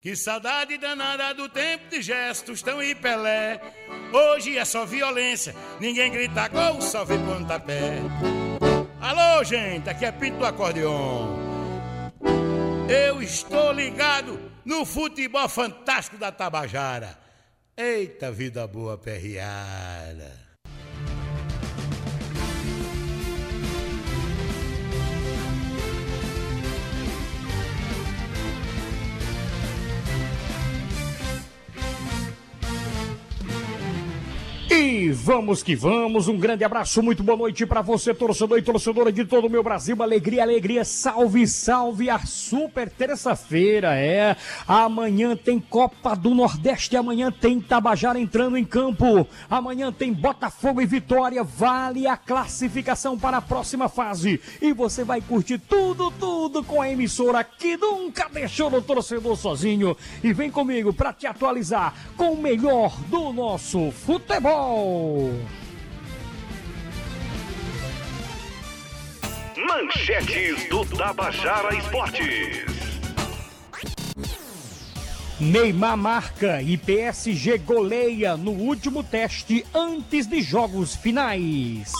Que saudade danada do tempo de gestos tão e Pelé. Hoje é só violência, ninguém grita gol, só vê pontapé. Alô, gente, aqui é Pinto do Acordeon. Eu estou ligado no futebol fantástico da Tabajara. Eita vida boa perreada. see E vamos que vamos, um grande abraço, muito boa noite para você, torcedor e torcedora de todo o meu Brasil, alegria, alegria, salve, salve, a super terça-feira, é, amanhã tem Copa do Nordeste, amanhã tem Tabajara entrando em campo, amanhã tem Botafogo e Vitória, vale a classificação para a próxima fase, e você vai curtir tudo, tudo com a emissora que nunca deixou o torcedor sozinho, e vem comigo para te atualizar com o melhor do nosso futebol. Manchetes do Tabajara Esportes. Neymar marca e PSG goleia no último teste antes de jogos finais.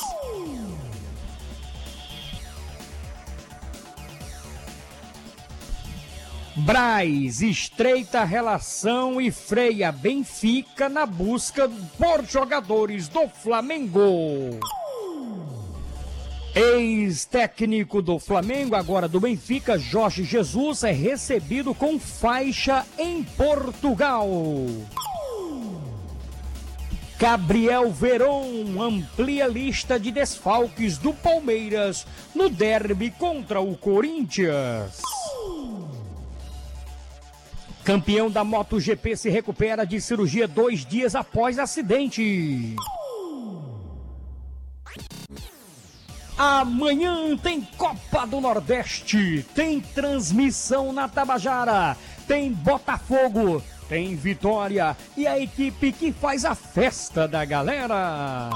Braz estreita relação e freia Benfica na busca por jogadores do Flamengo. Ex-técnico do Flamengo, agora do Benfica, Jorge Jesus, é recebido com faixa em Portugal. Gabriel Veron amplia lista de desfalques do Palmeiras no derby contra o Corinthians. Campeão da MotoGP se recupera de cirurgia dois dias após acidente. Amanhã tem Copa do Nordeste, tem transmissão na Tabajara, tem Botafogo, tem Vitória e a equipe que faz a festa da galera.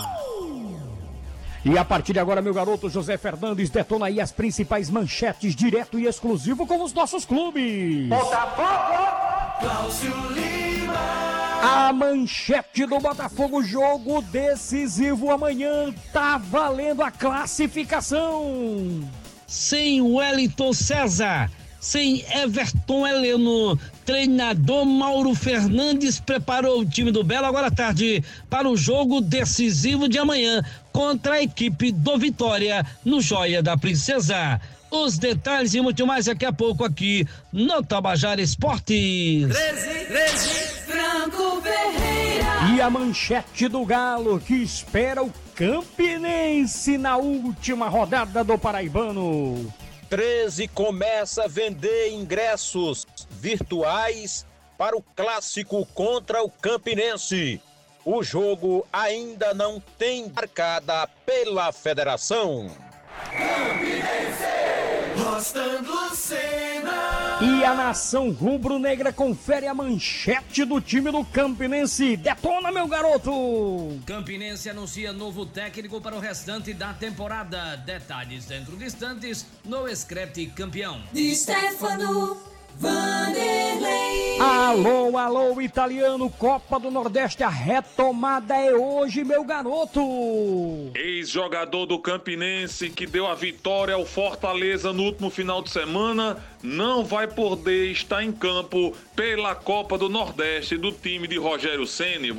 E a partir de agora, meu garoto José Fernandes detona aí as principais manchetes direto e exclusivo com os nossos clubes. Botafogo! Cláudio Lima! A manchete do Botafogo, jogo decisivo amanhã, tá valendo a classificação. Sem Wellington César, sem Everton Heleno, treinador Mauro Fernandes preparou o time do Belo agora à tarde para o jogo decisivo de amanhã contra a equipe do Vitória no Joia da Princesa. Os detalhes e muito mais daqui a pouco aqui no Tabajara Esportes. 13, 13, Franco Ferreira. E a manchete do Galo que espera o Campinense na última rodada do Paraibano. 13 começa a vender ingressos virtuais para o clássico contra o Campinense. O jogo ainda não tem marcada pela federação. Cena. E a nação rubro-negra confere a manchete do time do Campinense. Detona, meu garoto! Campinense anuncia novo técnico para o restante da temporada. Detalhes dentro de instantes no Screte Campeão. De Stefano Vanderlei. Alô, alô, italiano, Copa do Nordeste, a retomada é hoje, meu garoto! Ex-jogador do Campinense que deu a vitória ao Fortaleza no último final de semana, não vai poder estar em campo pela Copa do Nordeste do time de Rogério Ceni.